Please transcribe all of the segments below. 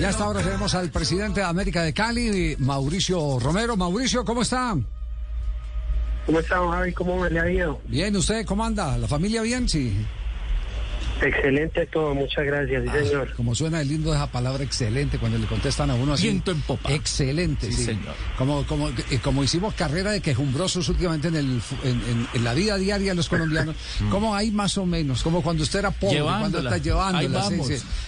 Ya hasta ahora tenemos al presidente de América de Cali, Mauricio Romero. Mauricio, ¿cómo está? ¿Cómo estamos, Javi? ¿Cómo me le ha ido? Bien, ¿usted cómo anda? ¿La familia bien? Sí. Excelente todo, muchas gracias, sí, Ah, señor. Como suena de lindo esa palabra excelente cuando le contestan a uno así. Viento en popa. Excelente, sí. Sí, señor. Como, como, eh, como hicimos carrera de quejumbrosos últimamente en, el, en, en- en la vida diaria de los colombianos, como hay más o menos, como cuando usted era pobre, cuando está llevándola.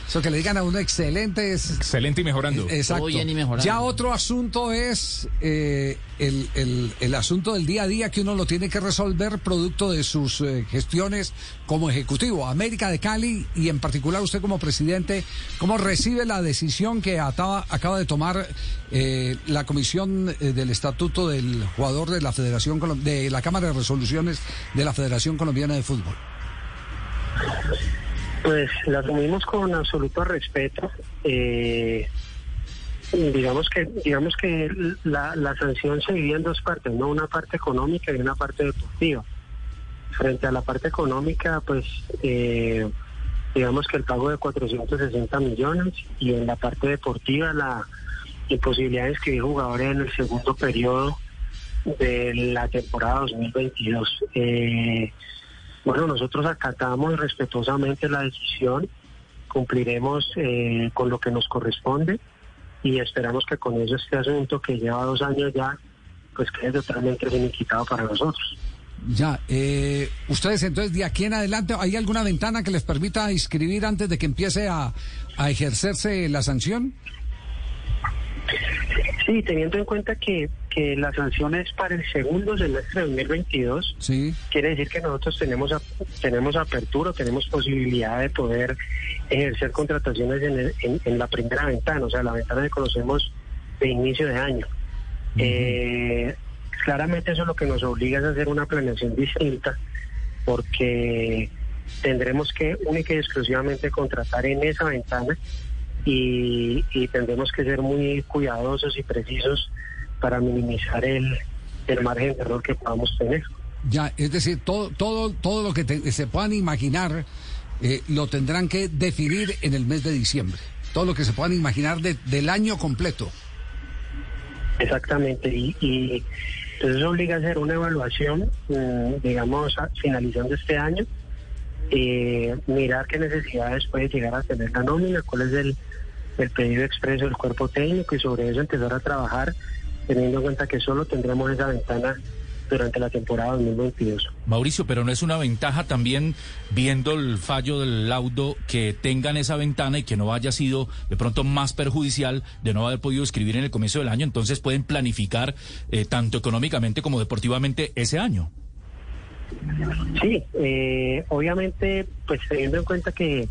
Eso que le digan a uno excelente es Excelente y mejorando. Exacto. Bien y mejorando. Ya otro asunto es eh, el, el- el asunto del día a día que uno lo tiene que resolver producto de sus eh, gestiones como ejecutivo. América de Cali y en particular usted como presidente, ¿cómo recibe la decisión que ataba- acaba de tomar eh, la comisión eh, del estatuto del jugador de la Federación Colom- de la Cámara de Resoluciones de la Federación Colombiana de Fútbol? Pues la asumimos con absoluto respeto. Eh, digamos que digamos que la, sanción se divide en dos partes, no una parte económica y una parte deportiva. Frente a la parte económica, pues eh, digamos que el pago de 460 millones y en la parte deportiva la imposibilidad de inscribir jugadores en el segundo periodo de la temporada 2022. Eh, bueno, nosotros acatamos respetuosamente la decisión, cumpliremos eh, con lo que nos corresponde y esperamos que con eso este asunto que lleva dos años ya, pues quede totalmente finiquitado para nosotros. Ya, eh, ustedes entonces de aquí en adelante, ¿hay alguna ventana que les permita inscribir antes de que empiece a, a ejercerse la sanción? Sí, teniendo en cuenta que, que la sanción es para el segundo semestre de 2022, Sí. quiere decir que nosotros tenemos tenemos apertura, tenemos posibilidad de poder ejercer contrataciones en, el- en- en la primera ventana, o sea, la ventana que conocemos de inicio de año. Eh, claramente eso lo que nos obliga es a hacer una planeación distinta, porque tendremos que única y exclusivamente contratar en esa ventana y, y tendremos que ser muy cuidadosos y precisos para minimizar el, el margen de error que podamos tener. Ya, es decir, todo, todo, todo lo que te- se puedan imaginar eh, lo tendrán que definir en el mes de diciembre. Todo lo que se puedan imaginar de- del año completo. Exactamente, y, y entonces obliga a hacer una evaluación, mm, digamos, finalizando este año, eh, mirar qué necesidades puede llegar a tener la nómina, cuál es el, el pedido expreso del cuerpo técnico y sobre eso empezar a trabajar, teniendo en cuenta que solo tendremos esa ventana durante la temporada 2022. Mauricio, pero no es una ventaja también, viendo el fallo del laudo, que tengan esa ventana y que no haya sido de pronto más perjudicial de no haber podido escribir en el comienzo del año, entonces pueden planificar eh, tanto económicamente como deportivamente ese año. Sí, eh, obviamente, pues teniendo en cuenta que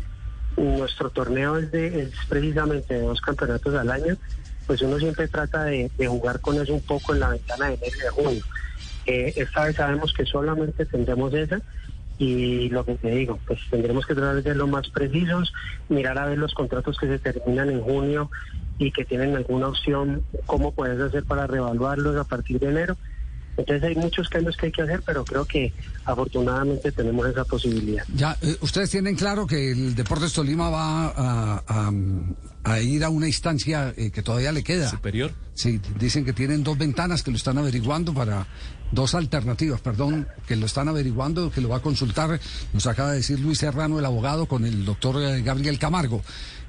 nuestro torneo es, de, es precisamente de dos campeonatos al año, pues uno siempre trata de, jugar con eso un poco en la ventana de enero de junio. Eh, esta vez sabemos que solamente tendremos esa y lo que te digo, pues tendremos que tratar de ser lo más precisos, mirar a ver los contratos que se terminan en junio y que tienen alguna opción, cómo puedes hacer para reevaluarlos a partir de enero. Entonces hay muchos cambios que hay que hacer, pero creo que afortunadamente tenemos esa posibilidad. Ya, eh, ustedes tienen claro que el Deportes Tolima va a, a- a ir a una instancia eh, que todavía le queda. Superior. Sí, dicen que tienen dos ventanas que lo están averiguando para dos alternativas, perdón, que lo están averiguando, que lo va a consultar. Nos acaba de decir Luis Serrano, el abogado, con el doctor eh, Gabriel Camargo.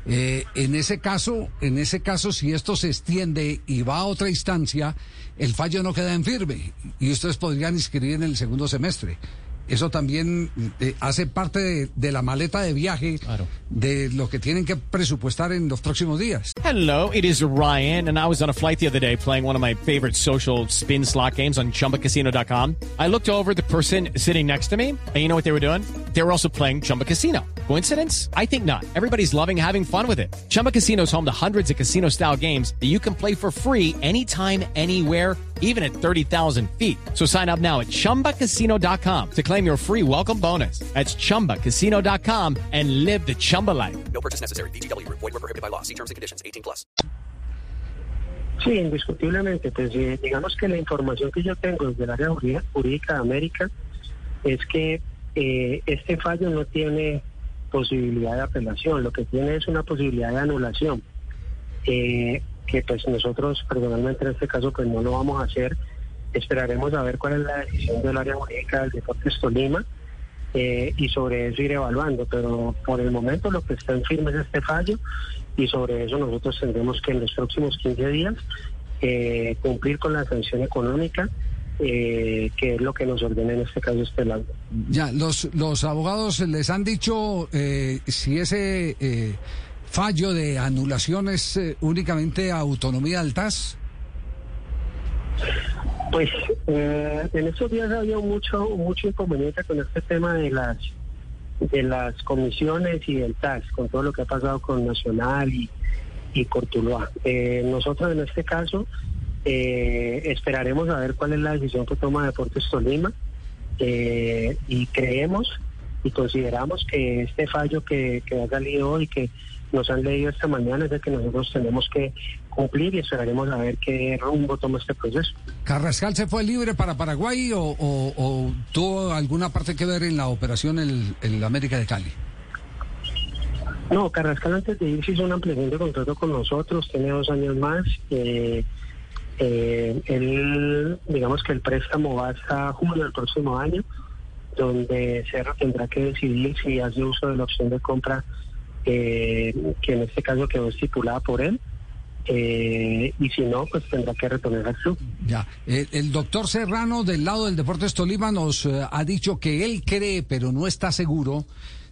Eh, en ese caso, en ese caso, si esto se extiende y va a otra instancia, el fallo no queda en firme y ustedes podrían inscribir en el segundo semestre. Eso también eh, hace parte de, de la maleta de viaje Claro. de lo que tienen que presupuestar en los próximos días. Hello, it is Ryan, and I was on a flight the other day playing one of my favorite social spin slot games on chumbacasino.com. I looked over the person sitting next to me, and you know what they were doing? They were also playing Chumba Casino. Coincidence? I think not. Everybody's loving having fun with it. Chumba Casino is home to hundreds of casino style games that you can play for free anytime, anywhere, even at 30,000 feet. So sign up now at chumbacasino.com to claim your free welcome bonus. That's chumbacasino.com and live the Chumba life. No purchase necessary. BGW. Void were prohibited by law. See terms and conditions. 18 plus. Sí, indiscutiblemente. Pues eh, digamos que la información que yo tengo desde el área jurídica, jurídica de América es que eh, este fallo no tiene posibilidad de apelación, lo que tiene es una posibilidad de anulación, eh, que pues nosotros personalmente en este caso pues no lo vamos a hacer, esperaremos a ver cuál es la decisión del área jurídica del Deportes Tolima eh, y sobre eso ir evaluando, pero por el momento lo que está en firme es este fallo y sobre eso nosotros tendremos que en los próximos 15 días eh, cumplir con la sanción económica eh, que es lo que nos ordena en este caso este lado. Ya, los, los abogados les han dicho eh, si ese eh, fallo de anulación es eh, únicamente autonomía del TAS. Pues eh, en estos días ha habido mucho mucho inconveniente con este tema de las de las comisiones y del TAS, con todo lo que ha pasado con Nacional y, y Cortuloa. Eh, nosotros en este caso eh, esperaremos a ver cuál es la decisión que toma Deportes Tolima eh, y creemos y consideramos que este fallo que, que ha salido hoy, que nos han leído esta mañana, es de que nosotros tenemos que cumplir y esperaremos a ver qué rumbo toma este proceso. ¿Carrascal se fue libre para Paraguay o, o- o tuvo alguna parte que ver en la operación en el América de Cali? No, Carrascal antes de irse hizo una ampliación de contrato con nosotros, tiene dos años más. eh, eh, él, digamos que el préstamo va hasta junio del próximo año, donde Cerro tendrá que decidir si hace uso de la opción de compra, eh, que en este caso quedó estipulada por él, eh, y si no, pues tendrá que retornar al club. Ya, el, el doctor Serrano del lado del Deportes Tolima nos eh, ha dicho que él cree, pero no está seguro,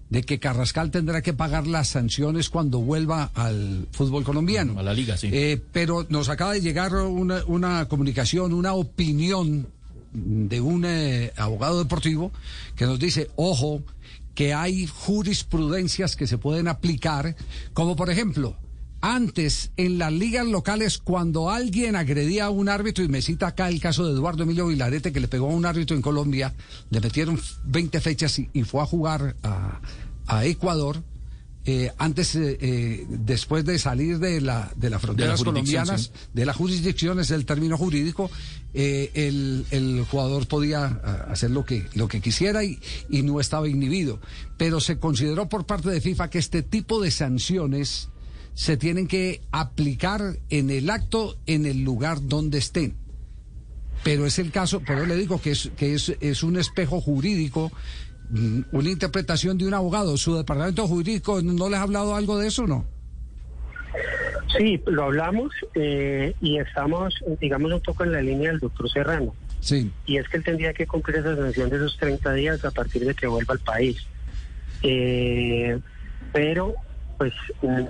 de que Carrascal tendrá que pagar las sanciones cuando vuelva al fútbol colombiano. A la liga, sí. Eh, pero nos acaba de llegar una, una comunicación, una opinión de un eh, abogado deportivo que nos dice, ojo, que hay jurisprudencias que se pueden aplicar, como por ejemplo, antes en las ligas locales cuando alguien agredía a un árbitro, y me cita acá el caso de Eduardo Emilio Vilarete que le pegó a un árbitro en Colombia, le metieron 20 fechas y, y fue a jugar a, a Ecuador. eh, antes, eh, eh, después de salir de, la, de las fronteras jurisdicción, colombianas, sí. de la jurisdicción es el término jurídico, el, el jugador podía ah, hacer lo que, lo que quisiera y, y no estaba inhibido. Pero se consideró por parte de FIFA que este tipo de sanciones se tienen que aplicar en el acto, en el lugar donde estén. Pero es el caso, por eso le digo que es, que es, es un espejo jurídico, mm, una interpretación de un abogado. ¿Su departamento jurídico no les ha hablado algo de eso o no? Sí, lo hablamos eh, y estamos, digamos, un poco en la línea del doctor Serrano. Sí. y es que él tendría que cumplir esa sanción de esos 30 días a partir de que vuelva al país. Eh, pero, pues,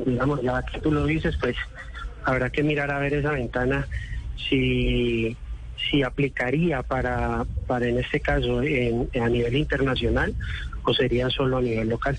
digamos, ya que tú lo dices, pues habrá que mirar a ver esa ventana si, si aplicaría para, para, en este caso, en, a nivel internacional o sería solo a nivel local.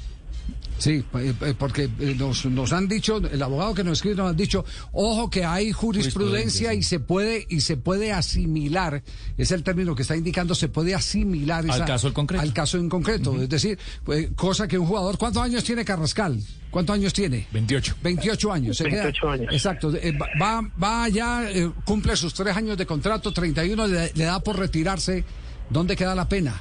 Sí, eh, eh, porque eh, nos, nos han dicho, el abogado que nos escribe nos ha dicho, ojo que hay jurisprudencia Jurisprudencia, sí. y se puede y se puede asimilar, es el término que está indicando, se puede asimilar Al caso en concreto. al caso en concreto, es decir, pues, cosa que un jugador, ¿cuántos años tiene Carrascal? ¿Cuántos años tiene? 28. 28 años. se queda- 28 años. Exacto. eh, va, va ya, eh, cumple sus tres años de contrato, 31 le, le da por retirarse. ¿Dónde queda la pena?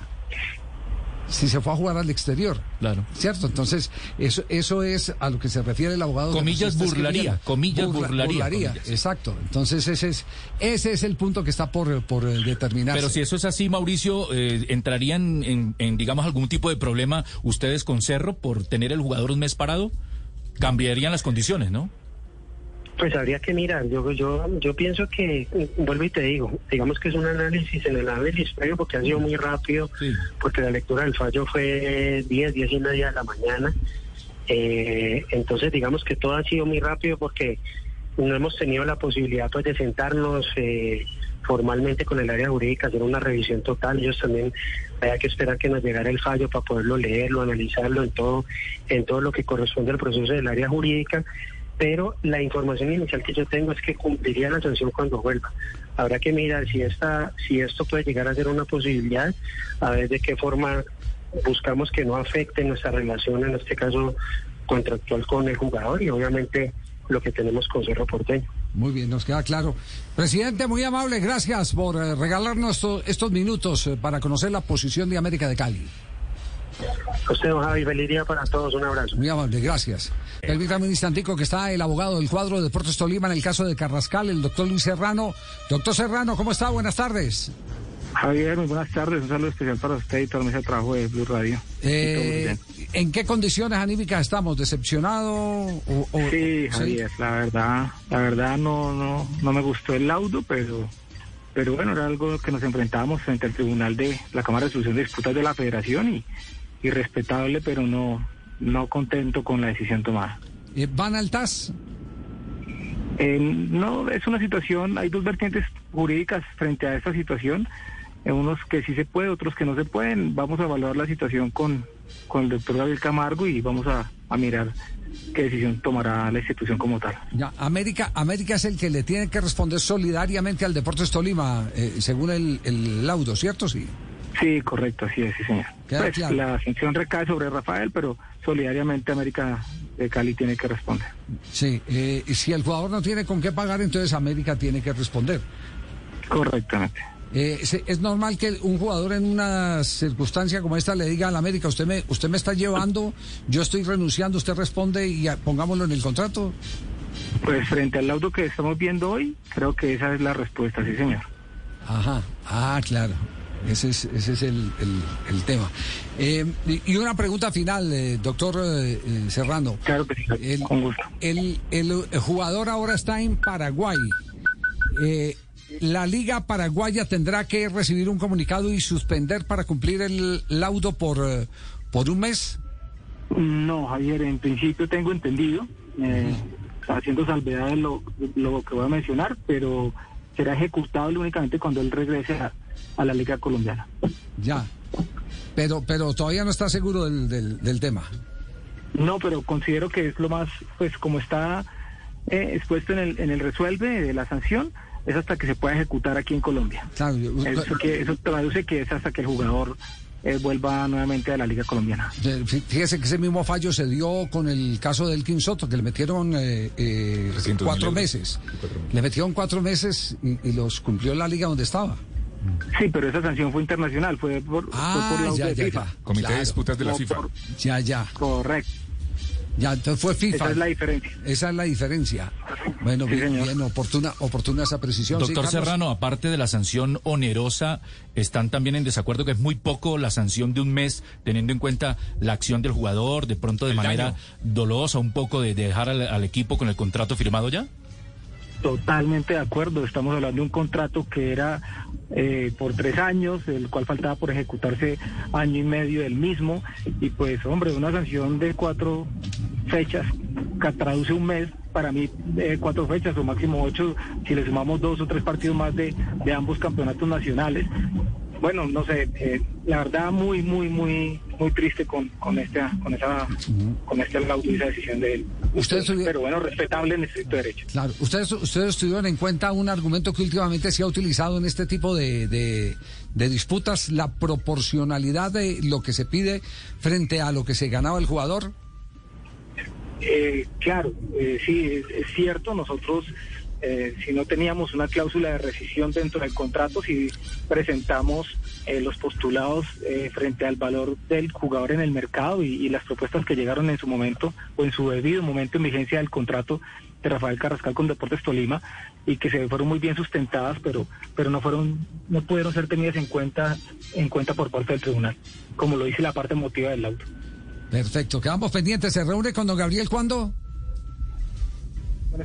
Si se fue a jugar al exterior. Claro. ¿Cierto? Entonces, eso, eso es a lo que se refiere el abogado. Comillas, burlaría, comillas, burlaría, comillas. Exacto. Entonces, ese es, ese es el punto que está por, por eh, determinarse. Pero si eso es así, Mauricio, eh, ¿entrarían en, en, digamos, algún tipo de problema ustedes con Cerro por tener el jugador un mes parado? Cambiarían las condiciones, ¿no? Pues habría que mirar, yo, yo, yo pienso que, vuelvo y te digo, digamos que es un análisis en el análisis previo porque ha sido muy rápido, Sí. porque la lectura del fallo fue 10, 10 y media de la mañana. Eh, entonces digamos que todo ha sido muy rápido porque no hemos tenido la posibilidad pues de sentarnos, eh, formalmente con el área jurídica, hacer una revisión total. Ellos también había que esperar que nos llegara el fallo para poderlo leerlo, analizarlo en todo, en todo lo que corresponde al proceso del área jurídica. Pero la información inicial que yo tengo es que cumpliría la sanción cuando vuelva. Habrá que mirar si esta, si esto puede llegar a ser una posibilidad, a ver de qué forma buscamos que no afecte nuestra relación, en este caso contractual con el jugador y obviamente lo que tenemos con Cerro Porteño. Muy bien, nos queda claro. Presidente, muy amable, gracias por eh, regalarnos to- estos minutos eh, para conocer la posición de América de Cali. A Usted, don Javi, feliz día para todos, un abrazo. Muy amable, gracias. Permítame un instantico que está el abogado del cuadro de Deportes Tolima en el caso de Carrascal, el doctor Luis Serrano. Doctor Serrano, ¿cómo está? Buenas tardes. Javier, muy buenas tardes. Un saludo especial para usted y toda la mesa de trabajo de Blue Radio. Eh, ¿En qué condiciones anímicas estamos? ¿Decepcionado? O, o- Sí, Javier, la verdad, la verdad no, no, no me gustó el laudo, pero, pero bueno, era algo que nos enfrentábamos frente al tribunal de la Cámara de Solución de Disputas de la Federación y, y respetable, pero no, no contento con la decisión tomada. Eh, ¿Van al TAS? Eh, no, es una situación, hay dos vertientes jurídicas frente a esta situación, eh, unos que sí se puede, otros que no se pueden. Vamos a evaluar la situación con, con el doctor Gabriel Camargo y vamos a, a mirar qué decisión tomará la institución como tal. Ya, América, América es el que le tiene que responder solidariamente al Deportes Tolima, eh, según el, el laudo, ¿cierto? Sí. Sí, correcto, así es, sí, señor. Pues, claro. la sanción recae sobre Rafael, pero solidariamente América de Cali tiene que responder. Sí. eh, si el jugador no tiene con qué pagar, entonces América tiene que responder. Correctamente. Eh, es normal que un jugador en una circunstancia como esta le diga al América, usted me, usted me está llevando, yo estoy renunciando, usted responde y pongámoslo en el contrato. Pues frente al laudo que estamos viendo hoy, creo que esa es la respuesta, sí, señor. Ajá, ah, claro. Ese es, ese es el, el- el tema. Eh, y una pregunta final, eh, doctor eh, eh, Serrano. Claro que sí, El, con gusto. el- el jugador ahora está en Paraguay. Eh, la Liga Paraguaya tendrá que recibir un comunicado y suspender para cumplir el laudo por, por un mes. No, Javier, en principio tengo entendido, eh, haciendo salvedad de lo, lo que voy a mencionar, pero será ejecutable únicamente cuando él regrese a, a la Liga Colombiana. Ya. Pero, pero todavía no está seguro del, del, del tema. No, pero considero que es lo más, pues como está eh, expuesto en el, en el resuelve de la sanción, es hasta que se pueda ejecutar aquí en Colombia. Claro, yo- Eso, que, eso traduce que es hasta que el jugador eh, vuelva nuevamente a la Liga Colombiana. Fí- Fíjese que ese mismo fallo se dio con el caso del Kim Soto, que le metieron eh, eh, 300.000 cuatro meses. Le metieron cuatro meses y, y los cumplió en la liga donde estaba. Sí, pero esa sanción fue internacional, fue por, fue Ah, por la ya, de ya, FIFA. ya. Comité Claro. de Disputas de la No FIFA. por- Ya, ya. Correcto. Ya, entonces fue FIFA. Esa es la diferencia. Esa es la diferencia. Bueno, Sí, bien, oportuna, oportuna esa precisión. Doctor. Serrano, aparte de la sanción onerosa, están también en desacuerdo que es muy poco la sanción de un mes, teniendo en cuenta la acción del jugador, de pronto de El manera daño. dolosa, un poco de dejar al, al equipo con el contrato firmado ya. Totalmente de acuerdo. Estamos hablando de un contrato que era eh, por tres años, el cual faltaba por ejecutarse año y medio del mismo. Y pues, hombre, una sanción de cuatro fechas que traduce un mes, para mí eh, cuatro fechas o máximo ocho, si le sumamos dos o tres partidos más de, de ambos campeonatos nacionales. Bueno, no sé, eh, la verdad muy, muy, muy, muy triste con, con esta, con esa, con este laudo y esa decisión de él. Usted estuvi- Pero bueno, respetable en estricto derecho. Claro, ustedes, ustedes tuvieron en cuenta un argumento que últimamente se ha utilizado en este tipo de, de, de disputas, la proporcionalidad de lo que se pide frente a lo que se ganaba el jugador. Eh, claro, eh, sí, es, es cierto, nosotros eh, si no teníamos una cláusula de rescisión dentro del contrato, si presentamos eh, los postulados eh, frente al valor del jugador en el mercado y, las propuestas que llegaron en su momento o en su debido momento en vigencia del contrato de Rafael Carrascal con Deportes Tolima y que se fueron muy bien sustentadas, pero pero no fueron no pudieron ser tenidas en cuenta en cuenta por parte del tribunal, como lo dice la parte emotiva del auto. Perfecto, quedamos pendientes. ¿Se reúne con don Gabriel cuándo?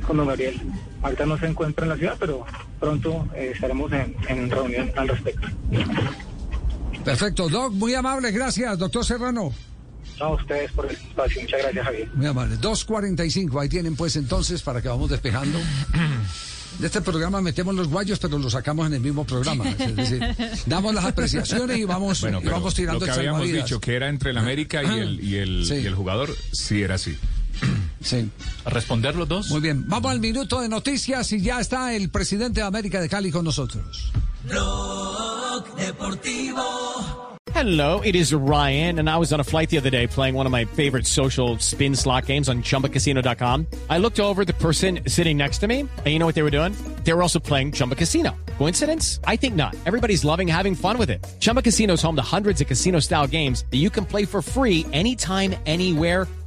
Con don Gabriel. Ahorita no se encuentra en la ciudad, pero pronto eh, estaremos en, en reunión al respecto. Perfecto, Doc, muy amable, gracias, doctor Serrano. No, a ustedes por el espacio. Muchas gracias, Javier. Muy amable. 2.45, ahí tienen pues entonces para que vamos despejando. de este programa metemos los guayos, pero los sacamos en el mismo programa. Es decir, damos las apreciaciones y vamos, Bueno, y vamos tirando lo que habíamos dicho que era entre el América y el, y el, Sí. y el jugador, sí era así. Sí. ¿A responder los dos? Muy bien, vamos al minuto de noticias y ya está el presidente de América de Cali con nosotros. Hello, it is Ryan, and I was on a flight the other day playing one of my favorite social spin slot games on chumbacasino.com. I looked over at the person sitting next to me, and you know what they were doing? They were also playing Chumba Casino. Coincidence? I think not. Everybody's loving having fun with it. Chumba Casino is home to hundreds of casino style games that you can play for free anytime, anywhere